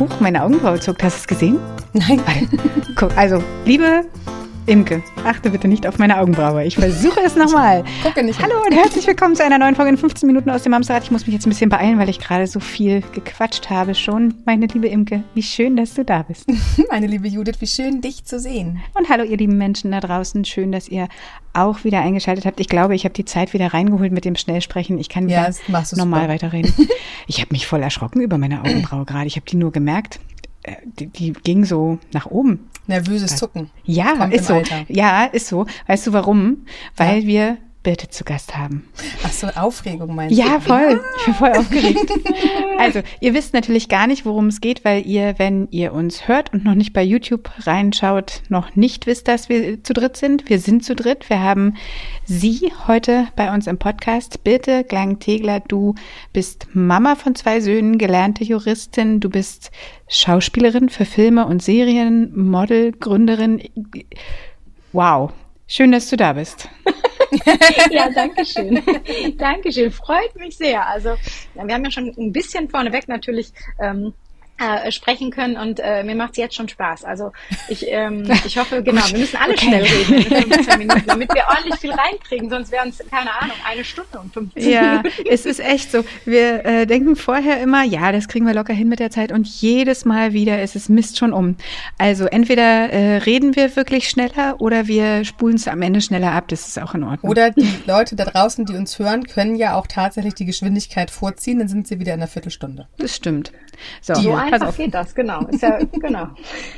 Huch, meine Augenbraue zuckt. Hast du es gesehen? Nein. Guck, also, liebe Imke, achte bitte nicht auf meine Augenbraue. Ich versuche es nochmal. Gucke nicht. Hallo und herzlich willkommen zu einer neuen Folge in 15 Minuten aus dem Hamsterrad. Ich muss mich jetzt ein bisschen beeilen, weil ich gerade so viel gequatscht habe schon. Meine liebe Imke, wie schön, dass du da bist. Meine liebe Judith, wie schön, dich zu sehen. Und hallo, ihr lieben Menschen da draußen. Schön, dass ihr auch wieder eingeschaltet habt. Ich glaube, ich habe die Zeit wieder reingeholt mit dem Schnellsprechen. Ich kann Ja, wieder normal super. weiterreden. Ich habe mich voll erschrocken über meine Augenbraue gerade. Ich habe die nur gemerkt. Die, die ging so nach oben. Nervöses Zucken. Ja, Kommt ist so. Alter. Ja, ist so. Weißt du warum? Weil wir Birte zu Gast haben. Ach so, Aufregung meinst du? Ja, voll. Ich bin voll aufgeregt. Also, ihr wisst natürlich gar nicht, worum es geht, weil ihr, wenn ihr uns hört und noch nicht bei YouTube reinschaut, noch nicht wisst, dass wir zu dritt sind. Wir sind zu dritt. Wir haben sie heute bei uns im Podcast. Birte Glang-Tegler, du bist Mama von zwei Söhnen, gelernte Juristin. Du bist Schauspielerin für Filme und Serien, Model, Gründerin. Wow. Schön, dass du da bist. Ja, danke schön. Dankeschön. Freut mich sehr. Also, wir haben ja schon ein bisschen vorneweg natürlich ähm, äh, sprechen können und äh, mir macht es jetzt schon Spaß. Also ich, ähm, ich hoffe, genau, wir müssen alle Okay. schnell reden in 15 Minuten, damit wir ordentlich viel reinkriegen, sonst wären es, keine Ahnung, eine Stunde und 15 Ja, es ist echt so. Wir äh, denken vorher immer, ja, das kriegen wir locker hin mit der Zeit und jedes Mal wieder ist es Mist schon um. Also entweder äh, reden wir wirklich schneller oder wir spulen es am Ende schneller ab. Das ist auch in Ordnung. Oder die Leute da draußen, die uns hören, können ja auch tatsächlich die Geschwindigkeit vorziehen, dann sind sie wieder in einer Viertelstunde. Das stimmt. So, So einfach auf. geht das, genau. Ist ja, genau.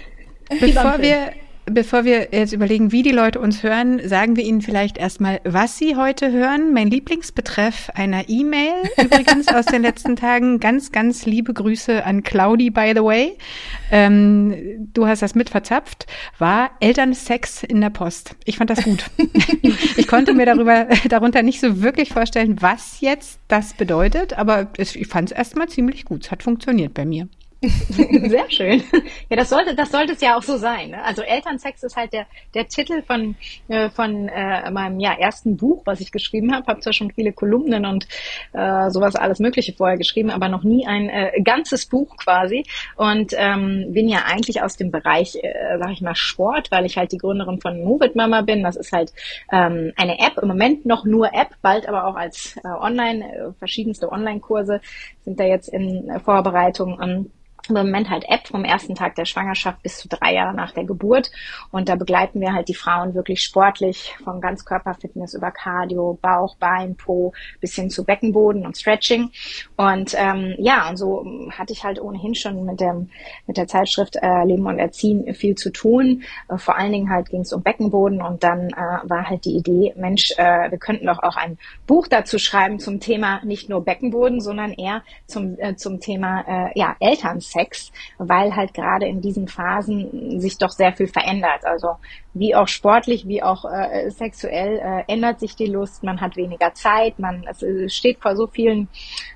Bevor wir, bevor wir jetzt überlegen, wie die Leute uns hören, sagen wir ihnen vielleicht erstmal, was sie heute hören. Mein Lieblingsbetreff einer E-Mail übrigens aus den letzten Tagen. Ganz, ganz liebe Grüße an Claudi, by the way. Ähm, du hast das mit verzapft. War Elternsex in der Post. Ich fand das gut. ich konnte mir darüber, darunter nicht so wirklich vorstellen, was jetzt das bedeutet, aber ich fand es erstmal ziemlich gut. Es hat funktioniert bei mir. Sehr schön. Ja, das sollte, das sollte es ja auch so sein. Ne? Also Elternsex ist halt der, der Titel von, äh, von äh, meinem ja, ersten Buch, was ich geschrieben habe. Habe zwar schon viele Kolumnen und äh, sowas alles Mögliche vorher geschrieben, aber noch nie ein äh, ganzes Buch quasi. Und ähm, bin ja eigentlich aus dem Bereich, äh, sag ich mal, Sport, weil ich halt die Gründerin von Movit Mama bin. Das ist halt ähm, eine App, im Moment noch nur App, bald aber auch als äh, Online, äh, verschiedenste Online-Kurse sind da jetzt in äh, Vorbereitung. Und im Moment halt App vom ersten Tag der Schwangerschaft bis zu drei Jahre nach der Geburt. Und da begleiten wir halt die Frauen wirklich sportlich von Ganzkörperfitness über Cardio, Bauch, Bein, Po bis hin zu Beckenboden und Stretching. Und ähm, ja, und so hatte ich halt ohnehin schon mit dem mit der Zeitschrift äh, Leben und Erziehen viel zu tun. Äh, vor allen Dingen halt ging es um Beckenboden und dann äh, war halt die Idee, Mensch, äh, wir könnten doch auch ein Buch dazu schreiben zum Thema nicht nur Beckenboden, sondern eher zum äh, zum Thema äh, ja Elternsex, weil halt gerade in diesen Phasen sich doch sehr viel verändert. Also wie auch sportlich, wie auch äh, sexuell äh, ändert sich die Lust. Man hat weniger Zeit, man es steht vor so vielen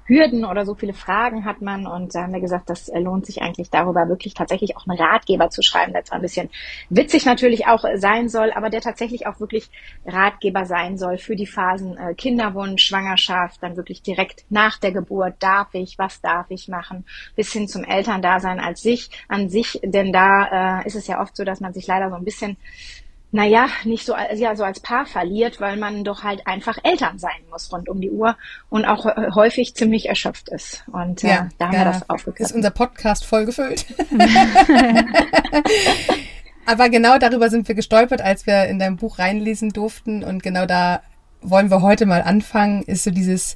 Hürden oder so viele Fragen hat man. Und da haben wir gesagt, das äh, lohnt sich eigentlich darüber wirklich tatsächlich auch einen Ratgeber zu schreiben, der zwar ein bisschen witzig natürlich auch äh, sein soll, aber der tatsächlich auch wirklich Ratgeber sein soll für die Phasen äh, Kinderwunsch, Schwangerschaft, dann wirklich direkt nach der Geburt, darf ich, was darf ich machen, bis hin zum Elterndasein als sich, an sich, denn da äh, ist es ja oft so, dass man sich leider so ein bisschen naja, nicht so, als- ja, so als Paar verliert, weil man doch halt einfach Eltern sein muss rund um die Uhr und auch äh, häufig ziemlich erschöpft ist. Und äh, da haben wir das ist aufgegriffen. unser Podcast voll gefüllt. Aber genau darüber sind wir gestolpert, als wir in dein Buch reinlesen durften. Und genau da wollen wir heute mal anfangen, ist so dieses,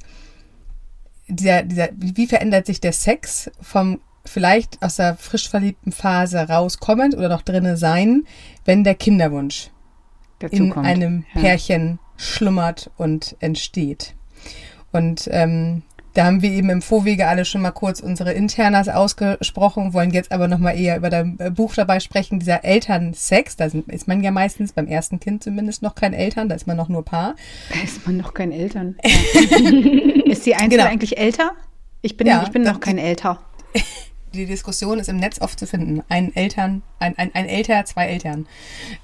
dieser, dieser, wie verändert sich der Sex vom vielleicht aus der frisch verliebten Phase rauskommend oder noch drinne sein, wenn der Kinderwunsch Dazu in kommt. einem Ja. Pärchen schlummert und entsteht. Und ähm, da haben wir eben im Vorwege alle schon mal kurz unsere Internas ausgesprochen, wollen jetzt aber nochmal eher über dein äh, Buch dabei sprechen, dieser Elternsex. Da sind, ist man ja meistens beim ersten Kind zumindest noch kein Eltern, da ist man noch nur Paar. Da ist man noch kein Eltern. Ist die Einzelne Genau. eigentlich älter? Ich bin, Ja, ich bin noch kein Älter. Die Diskussion ist im Netz oft zu finden. Ein Eltern, ein, ein, ein Älter, zwei Eltern.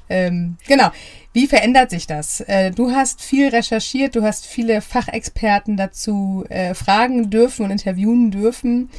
Ähm, genau. Wie verändert sich das? Äh, du hast viel recherchiert, du hast viele Fachexperten dazu äh, fragen dürfen und interviewen dürfen.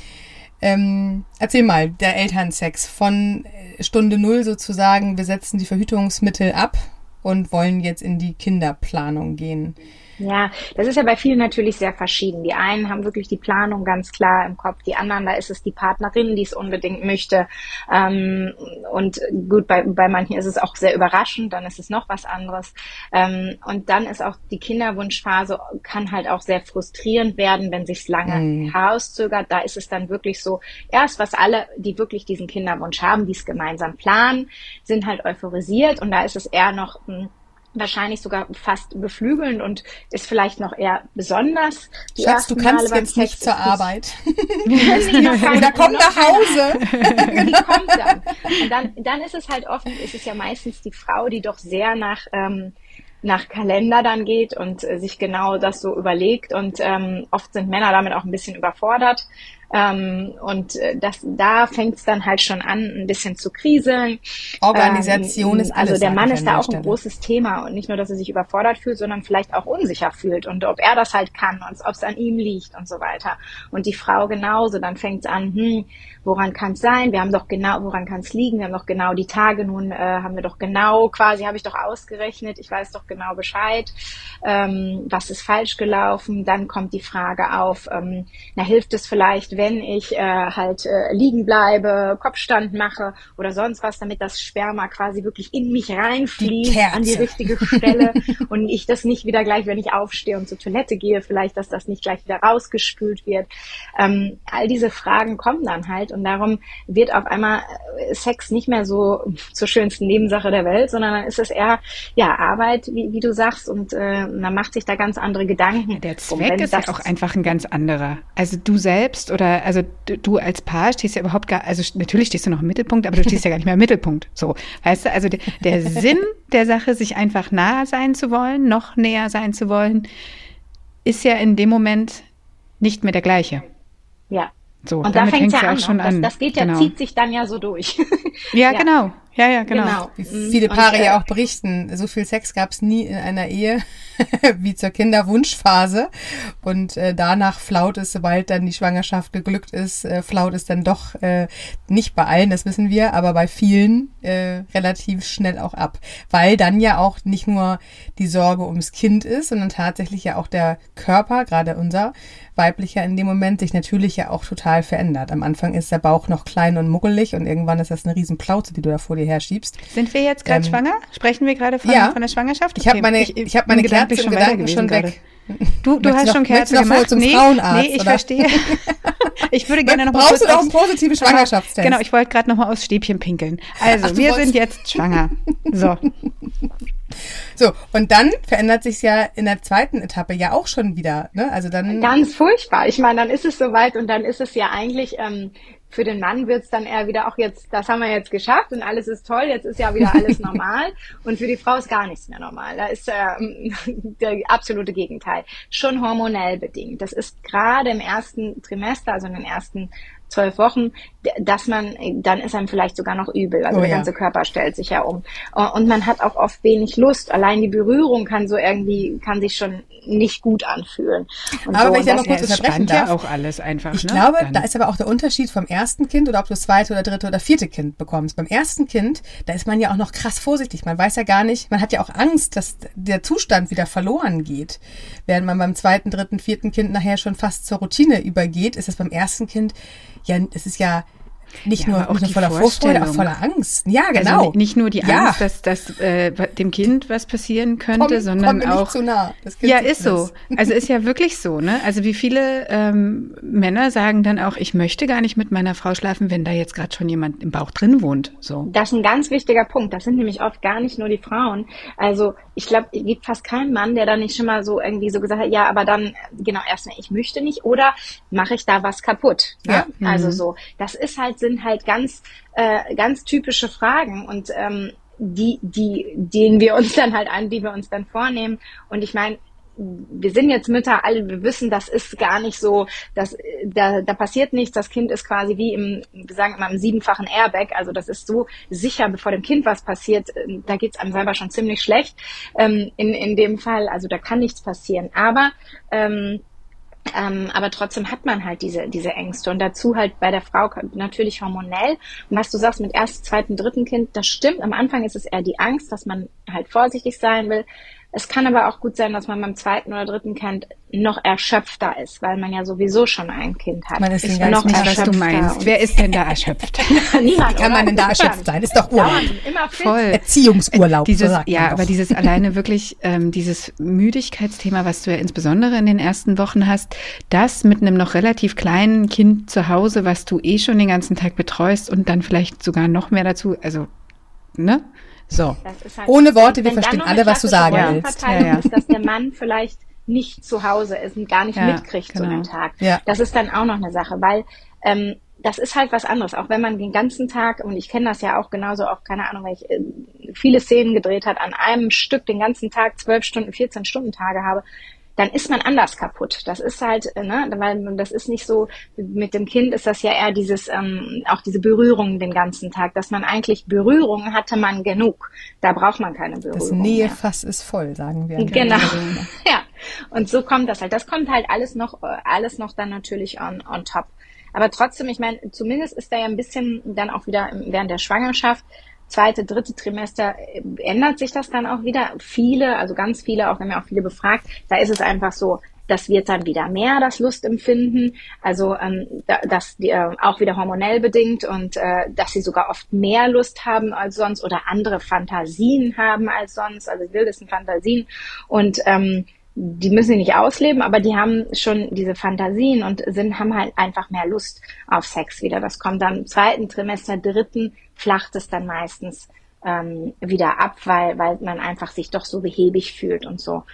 Ähm, erzähl mal, der Elternsex von äh, Stunde Null sozusagen, wir setzen die Verhütungsmittel ab und wollen jetzt in die Kinderplanung gehen. Ja, das ist ja bei vielen natürlich sehr verschieden. Die einen haben wirklich die Planung ganz klar im Kopf, die anderen, da ist es die Partnerin, die es unbedingt möchte. Ähm, und gut, bei, bei manchen ist es auch sehr überraschend, dann ist es noch was anderes. Ähm, und dann ist auch die Kinderwunschphase, kann halt auch sehr frustrierend werden, wenn sich's lange mhm. herauszögert. Da ist es dann wirklich so, erst was alle, die wirklich diesen Kinderwunsch haben, die es gemeinsam planen, sind halt euphorisiert und da ist es eher noch, hm, wahrscheinlich sogar fast beflügelnd und ist vielleicht noch eher besonders. Die Schatz, du kannst Male jetzt nicht zur Arbeit. Oder komm nach Hause. genau. kommt dann. Und dann, dann ist es halt oft, ist es ja meistens die Frau, die doch sehr nach, ähm, nach Kalender dann geht und äh, sich genau das so überlegt. Und ähm, oft sind Männer damit auch ein bisschen überfordert. Ähm, und äh, das, da fängt es dann halt schon an, ein bisschen zu kriseln. Organisation ähm, ist alles. Also der Mann ist da auch Stelle. ein großes Thema und nicht nur, dass er sich überfordert fühlt, sondern vielleicht auch unsicher fühlt und ob er das halt kann und ob es an ihm liegt und so weiter. Und die Frau genauso, dann fängt es an, hm, woran kann es sein? Wir haben doch genau, woran kann es liegen? Wir haben doch genau die Tage nun, äh, haben wir doch genau, quasi habe ich doch ausgerechnet, ich weiß doch genau Bescheid, ähm, was ist falsch gelaufen. Dann kommt die Frage auf, ähm, na hilft es vielleicht, wenn ich äh, halt äh, liegen bleibe, Kopfstand mache oder sonst was, damit das Sperma quasi wirklich in mich reinfließt die an die richtige Stelle und ich das nicht wieder gleich, wenn ich aufstehe und zur Toilette gehe, vielleicht, dass das nicht gleich wieder rausgespült wird. Ähm, all diese Fragen kommen dann halt und darum wird auf einmal äh, Sex nicht mehr so zur schönsten Nebensache der Welt, sondern dann ist es eher ja Arbeit, wie, wie du sagst, und äh, man macht sich da ganz andere Gedanken. Der Zweck ist ja auch einfach ein ganz anderer. Also du selbst oder oder also du als Paar stehst ja überhaupt gar, also natürlich stehst du noch im Mittelpunkt, aber du stehst ja gar nicht mehr im Mittelpunkt. So, weißt du, also der, der Sinn der Sache, sich einfach nahe sein zu wollen, noch näher sein zu wollen, ist ja in dem Moment nicht mehr der gleiche. Ja. So, und da fängt es ja auch schon an. Das, das geht ja, genau. zieht sich dann ja so durch. ja, ja, genau. Ja, ja, genau. genau. Wie viele Paare und, äh, ja auch berichten, so viel Sex gab es nie in einer Ehe wie zur Kinderwunschphase. Und äh, danach flaut es, sobald dann die Schwangerschaft geglückt ist, äh, flaut es dann doch äh, nicht bei allen, das wissen wir, aber bei vielen äh, relativ schnell auch ab. Weil dann ja auch nicht nur die Sorge ums Kind ist, sondern tatsächlich ja auch der Körper, gerade unser weiblicher in dem Moment, sich natürlich ja auch total verändert. Am Anfang ist der Bauch noch klein und muckelig und irgendwann ist das eine riesen Plauze, die du da vor dir herschiebst. Sind wir jetzt gerade ähm, schwanger? Sprechen wir gerade von, ja, von der Schwangerschaft? Okay. Ich habe meine, ich, ich hab meine Kerze im Gedanken schon weg. Du, du hast noch, schon Kerze gemacht. Zum nee, Frauenarzt, nee, ich oder? verstehe. ich würde gerne noch mal Brauchst du doch einen positiven Schwangerschaftstest? Genau, ich wollte gerade noch mal aus Stäbchen pinkeln. Also, Ach, wir sind jetzt schwanger. So. So, und dann verändert sich ja in der zweiten Etappe ja auch schon wieder. Ne? Also dann Ganz furchtbar. Ich meine, dann ist es soweit und dann ist es ja eigentlich ähm, für den Mann wird's dann eher wieder auch jetzt, das haben wir jetzt geschafft und alles ist toll, jetzt ist ja wieder alles normal. und für die Frau ist gar nichts mehr normal. Da ist ähm, der absolute Gegenteil. Schon hormonell bedingt. Das ist gerade im ersten Trimester, also in den ersten zwölf Wochen, dass man, dann ist einem vielleicht sogar noch übel. Also oh, der ganze Körper stellt sich ja um. Und man hat auch oft wenig Lust. Allein die Berührung kann so irgendwie, kann sich schon nicht gut anfühlen. Und aber so, wenn ich da noch kurz unterbrechen darf. ja auch alles einfach. Ich ne? glaube, Dann. da ist aber auch der Unterschied vom ersten Kind oder ob du das zweite oder dritte oder vierte Kind bekommst. Beim ersten Kind, da ist man ja auch noch krass vorsichtig. Man weiß ja gar nicht, man hat ja auch Angst, dass der Zustand wieder verloren geht. Während man beim zweiten, dritten, vierten Kind nachher schon fast zur Routine übergeht, ist es beim ersten Kind ja, es ist ja nicht ja, nur, auch nicht voller Vorfreude, auch voller Angst. Ja, also genau. Also nicht nur die Angst, ja. dass, dass äh, dem Kind was passieren könnte, komm, sondern komm auch. Nicht zu nah. ja, ist so. Also ist ja wirklich so, ne? Also wie viele ähm, Männer sagen dann auch, ich möchte gar nicht mit meiner Frau schlafen, wenn da jetzt gerade schon jemand im Bauch drin wohnt. So. Das ist ein ganz wichtiger Punkt. Das sind nämlich oft gar nicht nur die Frauen. Also ich glaube, es gibt fast keinen Mann, der dann nicht schon mal so irgendwie so gesagt hat, ja, aber dann genau erstmal, ich möchte nicht oder mache ich da was kaputt. Ne? Ja. Also mhm. so. Das ist halt sind halt ganz, äh, ganz typische Fragen und ähm, die, die, denen wir uns dann halt an, die wir uns dann vornehmen. Und ich meine, wir sind jetzt Mütter, alle, wir wissen, das ist gar nicht so, dass, da, da passiert nichts, das Kind ist quasi wie im, wir sagen im siebenfachen Airbag, also das ist so sicher, bevor dem Kind was passiert, da geht's einem selber schon ziemlich schlecht ähm, in, in dem Fall, also da kann nichts passieren. Aber ähm, Ähm, aber trotzdem hat man halt diese, diese Ängste. Und dazu halt bei der Frau natürlich hormonell. Und was du sagst mit ersten, zweiten, dritten Kind, das stimmt. Am Anfang ist es eher die Angst, dass man halt vorsichtig sein will. Es kann aber auch gut sein, dass man beim zweiten oder dritten Kind noch erschöpfter ist, weil man ja sowieso schon ein Kind hat. Man ist, ist noch nicht, was du meinst. Wer ist denn da erschöpft? Niemand. Wie kann man denn da erschöpft sein? Ist doch Urlaub. Immer fit. Voll. Erziehungsurlaub. Dieses, so ja, aber dieses alleine wirklich, ähm, dieses Müdigkeitsthema, was du ja insbesondere in den ersten Wochen hast, das mit einem noch relativ kleinen Kind zu Hause, was du eh schon den ganzen Tag betreust und dann vielleicht sogar noch mehr dazu, also, ne? So. Halt, Ohne Worte, wir verstehen alle, was du sagen willst. Ja, ja. Ist, dass der Mann vielleicht nicht zu Hause ist und gar nicht ja, mitkriegt genau. so einen Tag. Ja. Das ist dann auch noch eine Sache, weil ähm, das ist halt was anderes. Auch wenn man den ganzen Tag, und ich kenne das ja auch genauso auch, keine Ahnung, weil ich äh, viele Szenen gedreht hat, an einem Stück den ganzen Tag zwölf Stunden, 14 Stunden Tage habe, dann ist man anders kaputt. Das ist halt, äh, ne, weil das ist nicht so, mit dem Kind ist das ja eher dieses, ähm, auch diese Berührung den ganzen Tag, dass man eigentlich Berührung hatte man genug. Da braucht man keine Berührung. Das Nähefass ist voll, sagen wir. Genau. ja. Und so kommt das halt. Das kommt halt alles noch, äh, alles noch dann natürlich on, on top. Aber trotzdem, ich meine, zumindest ist da ja ein bisschen dann auch wieder während der Schwangerschaft zweite, dritte Trimester äh, ändert sich das dann auch wieder. Viele, also ganz viele, auch wenn wir auch viele befragt, da ist es einfach so, das wird dann wieder mehr, das Lustempfinden, also ähm, die, äh, auch wieder hormonell bedingt und äh, dass sie sogar oft mehr Lust haben als sonst oder andere Fantasien haben als sonst, also die wildesten Fantasien und ähm, die müssen sie nicht ausleben, aber die haben schon diese Fantasien und sind, haben halt einfach mehr Lust auf Sex wieder. Das kommt dann im zweiten Trimester, dritten, flacht es dann meistens ähm, wieder ab, weil, weil man einfach sich doch so behäbig fühlt und so.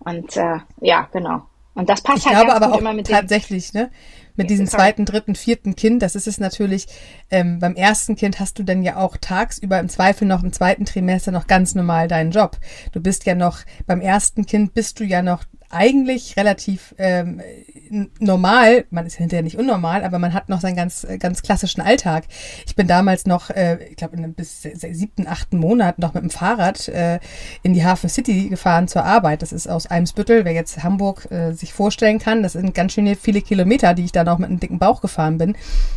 Und äh, ja, genau. Und das passt ich halt glaube aber auch immer mit tatsächlich, ne? Mit diesem zweiten, dritten, vierten Kind, das ist es natürlich, ähm, beim ersten Kind hast du dann ja auch tagsüber im Zweifel noch im zweiten Trimester noch ganz normal deinen Job. Du bist ja noch, beim ersten Kind bist du ja noch eigentlich relativ ähm, normal, man ist hinterher nicht unnormal, aber man hat noch seinen ganz, äh, ganz klassischen Alltag. Ich bin damals noch, äh, ich glaube, bis siebten, achten Monat noch mit dem Fahrrad äh, in die Hafen City gefahren zur Arbeit. Das ist aus Eimsbüttel, wer jetzt Hamburg äh, sich vorstellen kann. Das sind ganz schön viele Kilometer, die ich dann auch mit einem dicken Bauch gefahren bin.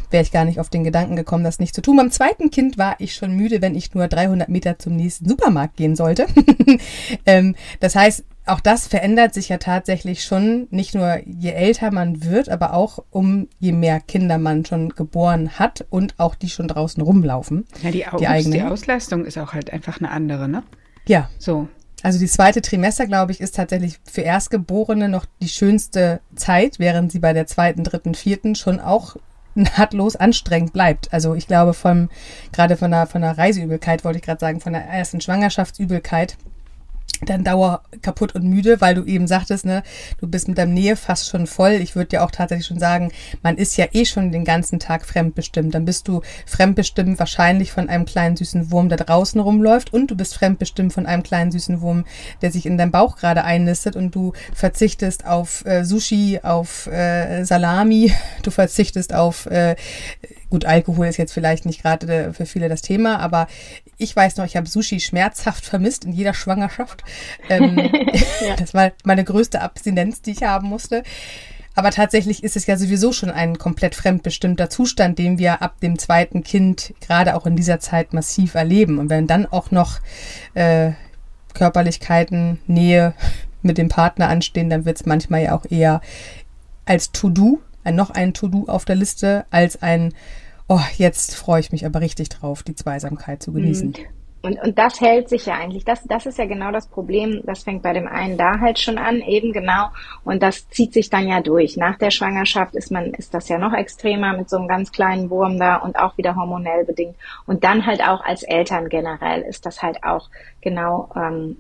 Wäre ich gar nicht auf den Gedanken gekommen, das nicht zu tun. Beim zweiten Kind war ich schon müde, wenn ich nur 300 Meter zum nächsten Supermarkt gehen sollte. ähm, das heißt, auch das verändert sich ja tatsächlich schon, nicht nur je älter man wird, aber auch um je mehr Kinder man schon geboren hat und auch die schon draußen rumlaufen. Ja, die, Au die, eigene. die Auslastung ist auch halt einfach eine andere, ne? Ja. So. Also die zweite Trimester, glaube ich, ist tatsächlich für Erstgeborene noch die schönste Zeit, während sie bei der zweiten, dritten, vierten schon auch nahtlos anstrengend bleibt. Also ich glaube vom, gerade von der, von der Reiseübelkeit, wollte ich gerade sagen, von der ersten Schwangerschaftsübelkeit, dann dauer kaputt und müde, weil du eben sagtest, ne, du bist mit deinem Nähe fast schon voll. Ich würde dir auch tatsächlich schon sagen, man ist ja eh schon den ganzen Tag fremdbestimmt. Dann bist du fremdbestimmt wahrscheinlich von einem kleinen süßen Wurm, der draußen rumläuft und du bist fremdbestimmt von einem kleinen süßen Wurm, der sich in deinem Bauch gerade einnistet und du verzichtest auf äh, Sushi, auf äh, Salami, du verzichtest auf äh, Gut, Alkohol ist jetzt vielleicht nicht gerade äh, für viele das Thema, aber ich weiß noch, ich habe Sushi schmerzhaft vermisst in jeder Schwangerschaft. Ähm, ja. Das war meine größte Abstinenz, die ich haben musste. Aber tatsächlich ist es ja sowieso schon ein komplett fremdbestimmter Zustand, den wir ab dem zweiten Kind gerade auch in dieser Zeit massiv erleben. Und wenn dann auch noch äh, Körperlichkeiten, Nähe mit dem Partner anstehen, dann wird es manchmal ja auch eher als To-Do ein, noch ein To-Do auf der Liste als ein, oh, jetzt freue ich mich aber richtig drauf, die Zweisamkeit zu genießen. Mhm. Und, und das hält sich ja eigentlich. Das, das ist ja genau das Problem. Das fängt bei dem einen da halt schon an, eben genau. Und das zieht sich dann ja durch. Nach der Schwangerschaft ist man, ist das ja noch extremer mit so einem ganz kleinen Wurm da und auch wieder hormonell bedingt. Und dann halt auch als Eltern generell ist das halt auch genau ähm,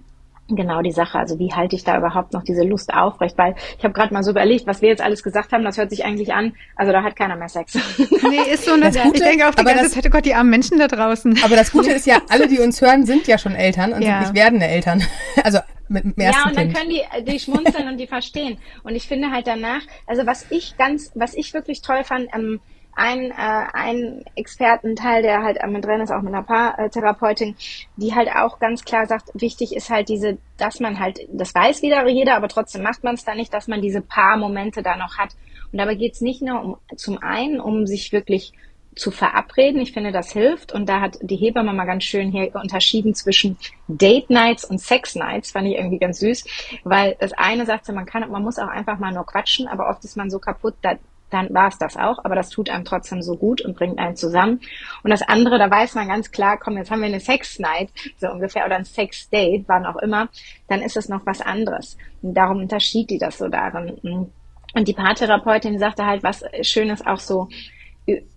genau die Sache. Also wie halte ich da überhaupt noch diese Lust aufrecht? Weil ich habe gerade mal so überlegt, was wir jetzt alles gesagt haben, das hört sich eigentlich an, also da hat keiner mehr Sex. Nee, ist so eine, Gute, ich denke auch die ganze das, Zeit, oh Gott, die armen Menschen da draußen. Aber das Gute ist ja, alle, die uns hören, sind ja schon Eltern und ja. sind nicht werdende Eltern. Also mit dem ersten Ja, und dann können die, die schmunzeln und die verstehen. Und ich finde halt danach, also was ich ganz, was ich wirklich toll fand, ähm, einen, äh, einen Expertenteil, der halt mit drin ist, auch mit einer Paartherapeutin, die halt auch ganz klar sagt, wichtig ist halt diese, dass man halt, das weiß wieder jeder, aber trotzdem macht man es da nicht, dass man diese Paar-Momente da noch hat. Und dabei geht es nicht nur um zum einen, um sich wirklich zu verabreden. Ich finde, das hilft. Und da hat die Hebamme mal ganz schön hier unterschieden zwischen Date Nights und Sex Nights. Fand ich irgendwie ganz süß. Weil das eine sagt man kann, man muss auch einfach mal nur quatschen, aber oft ist man so kaputt, da, dann war es das auch, aber das tut einem trotzdem so gut und bringt einen zusammen. Und das andere, da weiß man ganz klar, komm, jetzt haben wir eine Sex Night, so ungefähr, oder ein Sex Date, wann auch immer, dann ist es noch was anderes. Und darum unterschied die das so darin. Und die Paartherapeutin sagte halt, was schön ist auch so,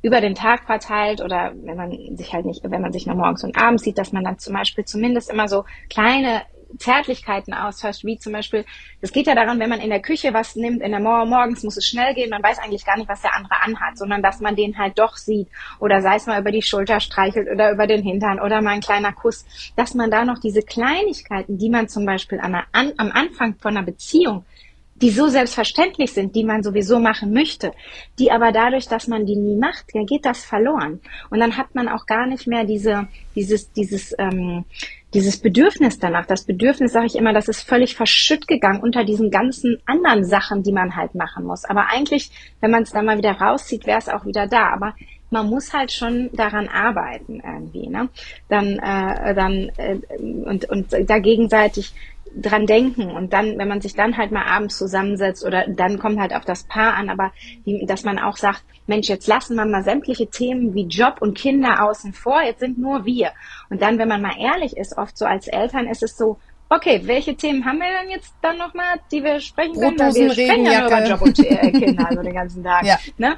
über den Tag verteilt oder wenn man sich halt nicht, wenn man sich noch morgens und abends sieht, dass man dann zum Beispiel zumindest immer so kleine Zärtlichkeiten austauscht, wie zum Beispiel, das geht ja daran, wenn man in der Küche was nimmt, in der Mor morgens muss es schnell gehen, man weiß eigentlich gar nicht, was der andere anhat, sondern dass man den halt doch sieht. Oder sei es mal über die Schulter streichelt oder über den Hintern oder mal ein kleiner Kuss, dass man da noch diese Kleinigkeiten, die man zum Beispiel an, an, am Anfang von einer Beziehung die so selbstverständlich sind, die man sowieso machen möchte, die aber dadurch, dass man die nie macht, dann geht das verloren. Und dann hat man auch gar nicht mehr diese, dieses, dieses, ähm, dieses Bedürfnis danach. Das Bedürfnis, sage ich immer, das ist völlig verschütt gegangen unter diesen ganzen anderen Sachen, die man halt machen muss. Aber eigentlich, wenn man es dann mal wieder rauszieht, wäre es auch wieder da. Aber man muss halt schon daran arbeiten irgendwie, ne? Dann, äh, dann äh, und und da gegenseitig dran denken und dann, wenn man sich dann halt mal abends zusammensetzt oder dann kommt halt auf das Paar an, aber die, dass man auch sagt, Mensch, jetzt lassen wir mal sämtliche Themen wie Job und Kinder außen vor, jetzt sind nur wir. Und dann, wenn man mal ehrlich ist, oft so als Eltern ist es so, okay, welche Themen haben wir denn jetzt dann nochmal, die wir sprechen können? Weil wir sprechen ja nur über Job und äh, Kinder, also den ganzen Tag. Ja. Ne?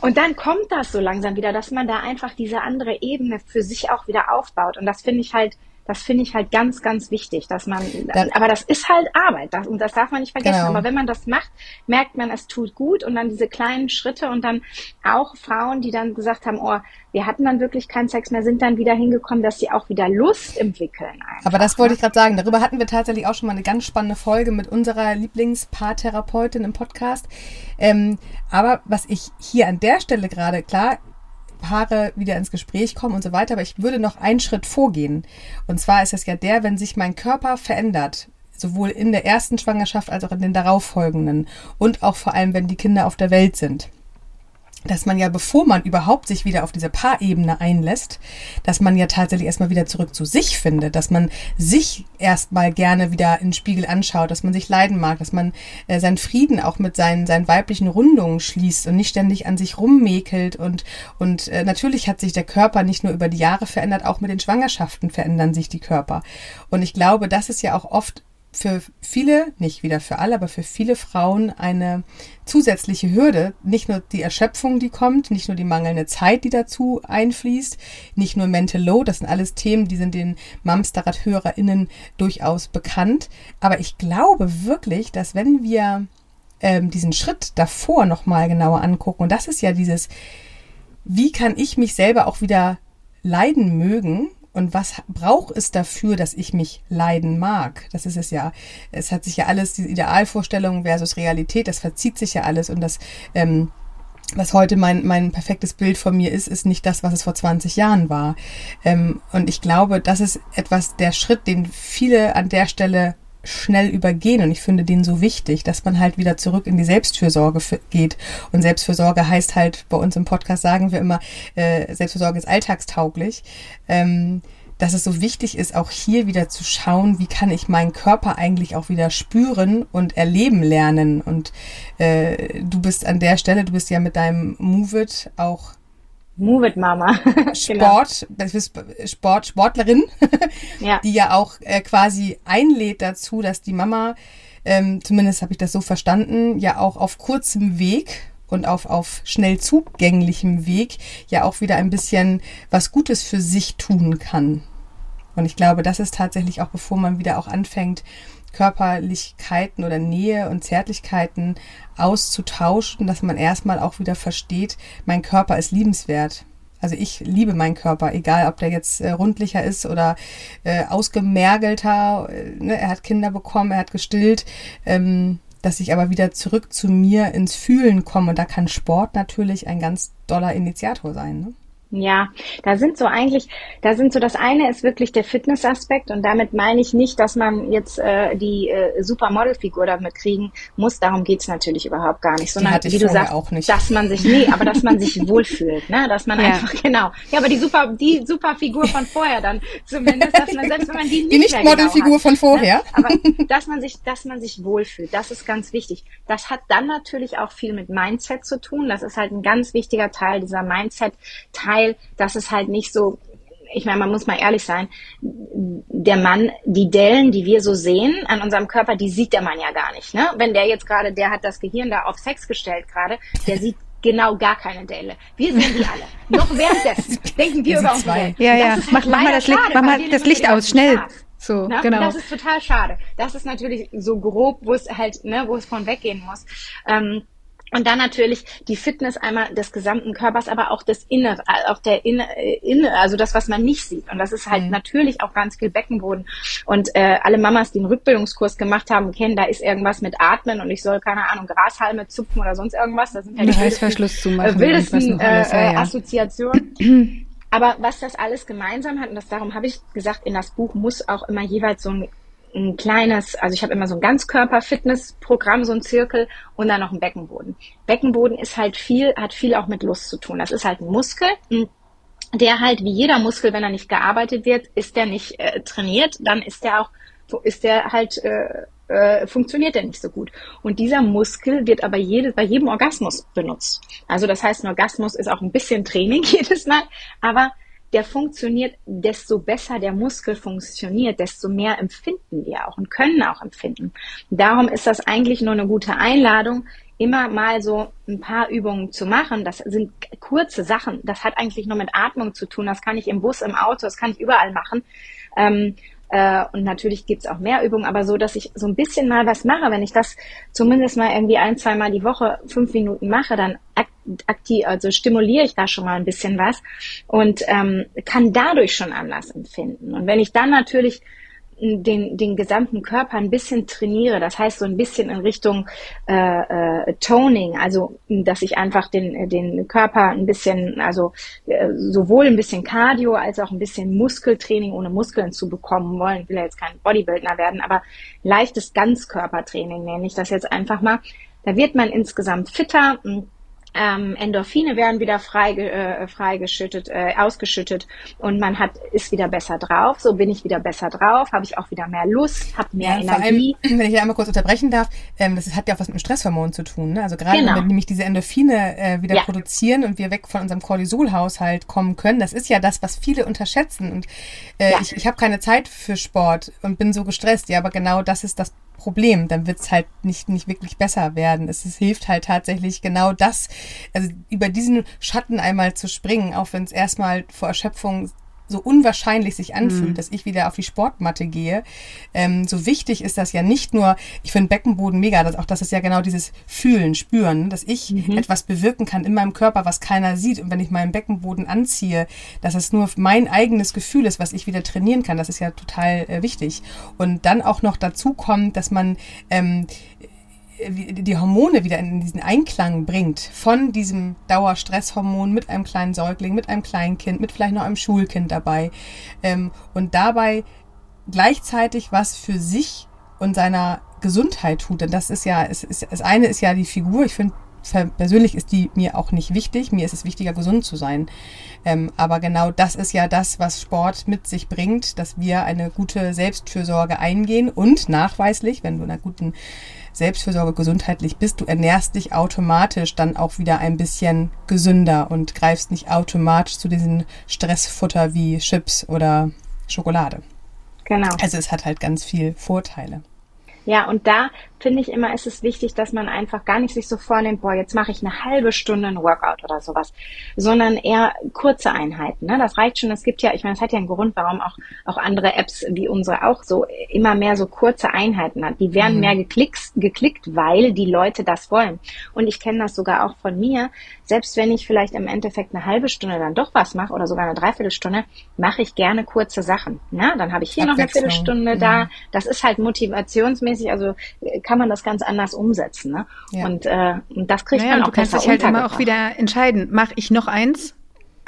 Und dann kommt das so langsam wieder, dass man da einfach diese andere Ebene für sich auch wieder aufbaut. Und das finde ich halt das finde ich halt ganz, ganz wichtig, dass man, dann, aber das ist halt Arbeit das, und das darf man nicht vergessen. Genau. Aber wenn man das macht, merkt man, es tut gut und dann diese kleinen Schritte und dann auch Frauen, die dann gesagt haben, oh, wir hatten dann wirklich keinen Sex mehr, sind dann wieder hingekommen, dass sie auch wieder Lust entwickeln. Einfach. Aber das wollte ich gerade sagen. Darüber hatten wir tatsächlich auch schon mal eine ganz spannende Folge mit unserer Lieblingspaartherapeutin im Podcast. Ähm, aber was ich hier an der Stelle gerade, klar, Paare wieder ins Gespräch kommen und so weiter. Aber ich würde noch einen Schritt vorgehen. Und zwar ist es ja der, wenn sich mein Körper verändert, sowohl in der ersten Schwangerschaft als auch in den darauffolgenden und auch vor allem, wenn die Kinder auf der Welt sind dass man ja, bevor man überhaupt sich wieder auf diese Paarebene einlässt, dass man ja tatsächlich erstmal wieder zurück zu sich findet, dass man sich erstmal gerne wieder in den Spiegel anschaut, dass man sich leiden mag, dass man äh, seinen Frieden auch mit seinen, seinen weiblichen Rundungen schließt und nicht ständig an sich rummäkelt und, und äh, natürlich hat sich der Körper nicht nur über die Jahre verändert, auch mit den Schwangerschaften verändern sich die Körper. Und ich glaube, das ist ja auch oft für viele, nicht wieder für alle, aber für viele Frauen eine zusätzliche Hürde. Nicht nur die Erschöpfung, die kommt, nicht nur die mangelnde Zeit, die dazu einfließt, nicht nur Mental Load, das sind alles Themen, die sind den Mamsterrad-HörerInnen durchaus bekannt. Aber ich glaube wirklich, dass wenn wir ähm, diesen Schritt davor nochmal genauer angucken, und das ist ja dieses, wie kann ich mich selber auch wieder leiden mögen, und was braucht es dafür, dass ich mich leiden mag? Das ist es ja. Es hat sich ja alles, die Idealvorstellung versus Realität, das verzieht sich ja alles und das, ähm, was heute mein, mein perfektes Bild von mir ist, ist nicht das, was es vor 20 Jahren war. Ähm, und ich glaube, das ist etwas, der Schritt, den viele an der Stelle schnell übergehen und ich finde den so wichtig, dass man halt wieder zurück in die Selbstfürsorge geht. Und Selbstfürsorge heißt halt, bei uns im Podcast sagen wir immer, äh, Selbstfürsorge ist alltagstauglich. Ähm, dass es so wichtig ist, auch hier wieder zu schauen, wie kann ich meinen Körper eigentlich auch wieder spüren und erleben lernen. Und äh, du bist an der Stelle, du bist ja mit deinem Move It auch Move it, Mama. Genau. Sport, das ist Sport, Sportlerin, ja. die ja auch äh, quasi einlädt dazu, dass die Mama, ähm, zumindest habe ich das so verstanden, ja auch auf kurzem Weg und auf, auf schnell zugänglichem Weg ja auch wieder ein bisschen was Gutes für sich tun kann. Und ich glaube, das ist tatsächlich auch, bevor man wieder auch anfängt, Körperlichkeiten oder Nähe und Zärtlichkeiten auszutauschen, dass man erstmal auch wieder versteht, mein Körper ist liebenswert. Also ich liebe meinen Körper, egal ob der jetzt äh, rundlicher ist oder äh, ausgemergelter. Äh, ne? Er hat Kinder bekommen, er hat gestillt. Ähm, dass ich aber wieder zurück zu mir ins Fühlen komme. Und da kann Sport natürlich ein ganz doller Initiator sein. Ne? Ja, da sind so eigentlich, da sind so das eine ist wirklich der Fitnessaspekt und damit meine ich nicht, dass man jetzt äh, die äh, Supermodelfigur damit kriegen muss. Darum geht's natürlich überhaupt gar nicht, sondern wie du sagst, auch nicht. dass man sich nee, aber dass man sich wohlfühlt, ne, dass man ja. einfach genau. Ja, aber die super die Superfigur von vorher dann zumindest, dass man selbst wenn man die nicht die nicht Modelfigur genau von vorher, ne, aber dass man sich dass man sich wohlfühlt, das ist ganz wichtig. Das hat dann natürlich auch viel mit Mindset zu tun. Das ist halt ein ganz wichtiger Teil dieser Mindset Teil Teil, dass es halt nicht so ich meine, man muss mal ehrlich sein, der Mann, die Dellen, die wir so sehen an unserem Körper, die sieht der Mann ja gar nicht. Ne? Wenn der jetzt gerade, der hat das Gehirn da auf Sex gestellt gerade, der sieht genau gar keine Delle. Wir sehen die alle. Noch währenddessen denken wir über unsere Dellen. Ja, ja. Mach, mach mal das Licht, mach mal das Licht aus, schnell. So, ne? genau. Das ist total schade. Das ist natürlich so grob, wo es halt, ne, wo es von weggehen muss. Ähm, und dann natürlich die Fitness einmal des gesamten Körpers, aber auch des Innere, auch der Inne, Inne also das, was man nicht sieht. Und das ist halt mhm. natürlich auch ganz viel Beckenboden. Und äh, alle Mamas, die einen Rückbildungskurs gemacht haben, kennen, da ist irgendwas mit Atmen und ich soll, keine Ahnung, Grashalme zupfen oder sonst irgendwas. Da sind ja die machen. Äh, wildesten alles, ja, ja. Äh, Assoziationen. Aber was das alles gemeinsam hat, und das darum habe ich gesagt, in das Buch muss auch immer jeweils so ein ein kleines, also ich habe immer so ein Ganzkörper-Fitness-Programm, so ein Zirkel und dann noch ein Beckenboden. Beckenboden ist halt viel, hat viel auch mit Lust zu tun. Das ist halt ein Muskel, der halt wie jeder Muskel, wenn er nicht gearbeitet wird, ist der nicht äh, trainiert, dann ist der auch, ist der halt, äh, äh, funktioniert der nicht so gut. Und dieser Muskel wird aber jede, bei jedem Orgasmus benutzt. Also das heißt, ein Orgasmus ist auch ein bisschen Training jedes Mal, aber der funktioniert, desto besser der Muskel funktioniert, desto mehr empfinden wir auch und können auch empfinden. Darum ist das eigentlich nur eine gute Einladung, immer mal so ein paar Übungen zu machen. Das sind kurze Sachen. Das hat eigentlich nur mit Atmung zu tun. Das kann ich im Bus, im Auto, das kann ich überall machen. Ähm, äh, und natürlich gibt's auch mehr Übungen, aber so, dass ich so ein bisschen mal was mache, wenn ich das zumindest mal irgendwie ein, zwei Mal die Woche fünf Minuten mache, dann aktiv, also stimuliere ich da schon mal ein bisschen was und ähm, kann dadurch schon anders empfinden. Und wenn ich dann natürlich den, den gesamten Körper ein bisschen trainiere, das heißt so ein bisschen in Richtung äh, äh, Toning, also dass ich einfach den, den Körper ein bisschen, also äh, sowohl ein bisschen Cardio als auch ein bisschen Muskeltraining, ohne Muskeln zu bekommen wollen. Will ja jetzt kein Bodybuilder werden, aber leichtes Ganzkörpertraining nenne ich das jetzt einfach mal. Da wird man insgesamt fitter ähm, Endorphine werden wieder frei, äh, freigeschüttet, äh, ausgeschüttet und man hat ist wieder besser drauf. So bin ich wieder besser drauf, habe ich auch wieder mehr Lust, habe mehr ja, Energie. Allem, wenn ich hier einmal kurz unterbrechen darf, ähm, das hat ja auch was mit dem Stresshormon zu tun. Ne? Also gerade genau. wenn wir nämlich diese Endorphine äh, wieder ja. produzieren und wir weg von unserem Cortisolhaushalt kommen können, das ist ja das, was viele unterschätzen. Und äh, ja. ich, ich habe keine Zeit für Sport und bin so gestresst. Ja, aber genau das ist das Problem. Dann wird es halt nicht, nicht wirklich besser werden. Es, es, hilft halt tatsächlich genau das, also über diesen Schatten einmal zu springen, auch wenn es erstmal vor Erschöpfung so unwahrscheinlich sich anfühlt, mhm. dass ich wieder auf die Sportmatte gehe. Ähm, so wichtig ist das ja nicht nur, ich finde Beckenboden mega, dass auch das ist ja genau dieses Fühlen, Spüren, dass ich mhm. etwas bewirken kann in meinem Körper, was keiner sieht. Und wenn ich meinen Beckenboden anziehe, dass es nur mein eigenes Gefühl ist, was ich wieder trainieren kann, das ist ja total äh, wichtig. Und dann auch noch dazu kommt, dass man ähm, die Hormone wieder in diesen Einklang bringt von diesem Dauerstresshormon mit einem kleinen Säugling, mit einem kleinen Kind, mit vielleicht noch einem Schulkind dabei ähm, und dabei gleichzeitig was für sich und seiner Gesundheit tut. Denn das ist ja, es ist, das eine ist ja die Figur. Ich finde, persönlich ist die mir auch nicht wichtig. Mir ist es wichtiger, gesund zu sein. Ähm, aber genau das ist ja das, was Sport mit sich bringt, dass wir eine gute Selbstfürsorge eingehen und nachweislich, wenn du in einer guten Selbstfürsorge gesundheitlich bist, du ernährst dich automatisch dann auch wieder ein bisschen gesünder und greifst nicht automatisch zu diesen Stressfutter wie Chips oder Schokolade. Genau. Also es hat halt ganz viel Vorteile. Ja, und da finde ich immer, ist es wichtig, dass man einfach gar nicht sich so vornimmt, boah, jetzt mache ich eine halbe Stunde ein Workout oder sowas, sondern eher kurze Einheiten. Ne? Das reicht schon. Es gibt ja, ich meine, es hat ja einen Grund, warum auch, auch andere Apps wie unsere auch so immer mehr so kurze Einheiten hat. Die werden mhm. mehr geklickt, geklickt, weil die Leute das wollen. Und ich kenne das sogar auch von mir. Selbst wenn ich vielleicht im Endeffekt eine halbe Stunde dann doch was mache oder sogar eine Dreiviertelstunde, mache ich gerne kurze Sachen. Ne? Dann habe ich hier noch eine Viertelstunde da. Mhm. Das ist halt motivationsmäßig, also kann man das ganz anders umsetzen. Ne? Ja. Und, äh, und das kriegt naja, man auch du kannst dich halt immer auch wieder entscheiden. Mache ich noch eins?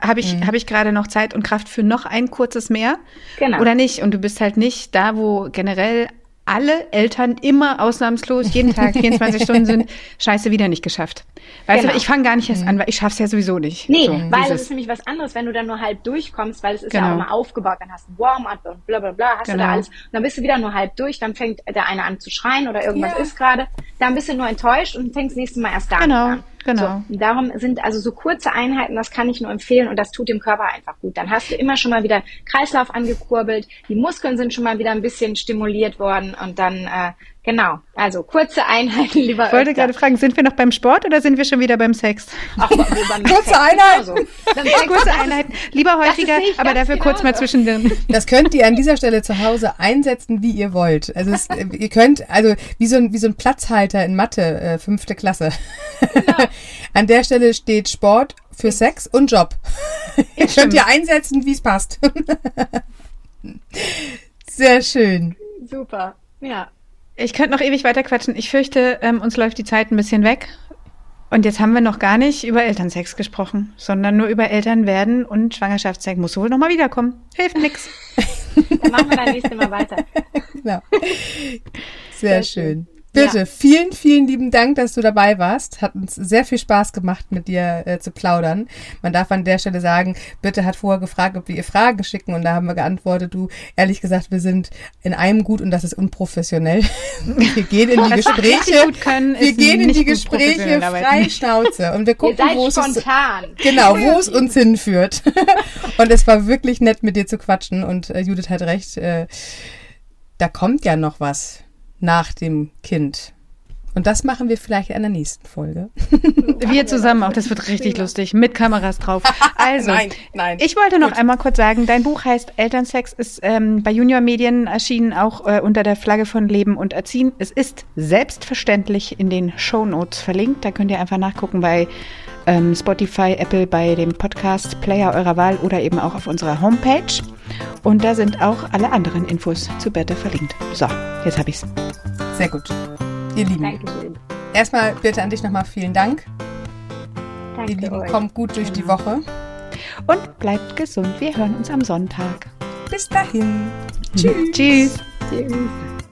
Habe ich, Mhm. habe ich gerade noch Zeit und Kraft für noch ein kurzes mehr? Genau. Oder nicht? Und du bist halt nicht da, wo generell alle Eltern immer ausnahmslos jeden Tag 24 Stunden sind. Scheiße, wieder nicht geschafft. Weißt Genau. du, ich fange gar nicht erst an, weil ich schaff's ja sowieso nicht. Nee, So, weil dieses- es ist nämlich was anderes, wenn du dann nur halb durchkommst, weil es ist ja Genau. auch mal aufgebaut, dann hast du Warm-up und bla bla bla, hast du Genau. da alles. Und dann bist du wieder nur halb durch, dann fängt der eine an zu schreien oder irgendwas Ja. ist gerade. Dann bist du nur enttäuscht und fängst nächstes Mal erst gar Genau, an. Genau. So, darum sind also so kurze Einheiten, das kann ich nur empfehlen und das tut dem Körper einfach gut. Dann hast du immer schon mal wieder Kreislauf angekurbelt, die Muskeln sind schon mal wieder ein bisschen stimuliert worden und dann, äh, genau, also kurze Einheiten lieber Ich wollte öfter. gerade fragen, sind wir noch beim Sport oder sind wir schon wieder beim Sex? Ach, beim Kurze Sex Einheiten. Beim Sex Kurze. Einheiten. Lieber häufiger, aber dafür kurz mal zwischendrin. Das könnt ihr an dieser Stelle zu Hause einsetzen, wie ihr wollt. Also es, äh, ihr könnt, also wie so ein, wie so ein Platzhalter in Mathe, äh, fünfte Klasse. an der Stelle steht Sport für Sex und Job. ihr könnt ihr einsetzen, wie es passt. Sehr schön. Super, ja. Ich könnte noch ewig weiter quatschen. Ich fürchte, ähm, uns läuft die Zeit ein bisschen weg. Und jetzt haben wir noch gar nicht über Elternsex gesprochen, sondern nur über Elternwerden und Schwangerschaftssex. Muss wohl noch mal wiederkommen. Hilft nix. Dann machen wir dann nächstes Mal weiter. Genau. Sehr, Sehr schön. schön. Bitte, Ja. vielen, vielen lieben Dank, dass du dabei warst. Hat uns sehr viel Spaß gemacht, mit dir äh, zu plaudern. Man darf an der Stelle sagen, bitte hat vorher gefragt, ob wir ihr Fragen schicken und da haben wir geantwortet, du, ehrlich gesagt, wir sind in einem gut und das ist unprofessionell. Wir gehen in die richtig Gespräche. können, Wir gehen in die Gespräche frei Schnauze und wir gucken, wo es uns. Genau, wo es uns hinführt. Und es war wirklich nett, mit dir zu quatschen. Und äh, Judith hat recht, äh, da kommt ja noch was nach dem Kind. Und das machen wir vielleicht in der nächsten Folge. Wir zusammen auch, das wird richtig lustig, mit Kameras drauf. Also, Nein, nein. ich wollte noch einmal kurz sagen, dein Buch heißt Elternsex, ist ähm, bei Junior Medien erschienen, auch äh, unter der Flagge von Leben und Erziehen. Es ist selbstverständlich in den Show Notes verlinkt. Da könnt ihr einfach nachgucken bei ähm, Spotify, Apple, bei dem Podcast Player eurer Wahl oder eben auch auf unserer Homepage. Und da sind auch alle anderen Infos zu Bette verlinkt. So, jetzt hab ich's. Sehr gut. Ihr Lieben, Dankeschön. erstmal bitte an dich nochmal vielen Dank. Danke Ihr Lieben, euch. kommt gut durch die Woche. Und bleibt gesund. Wir hören uns am Sonntag. Bis dahin. Tschüss. Tschüss. Tschüss.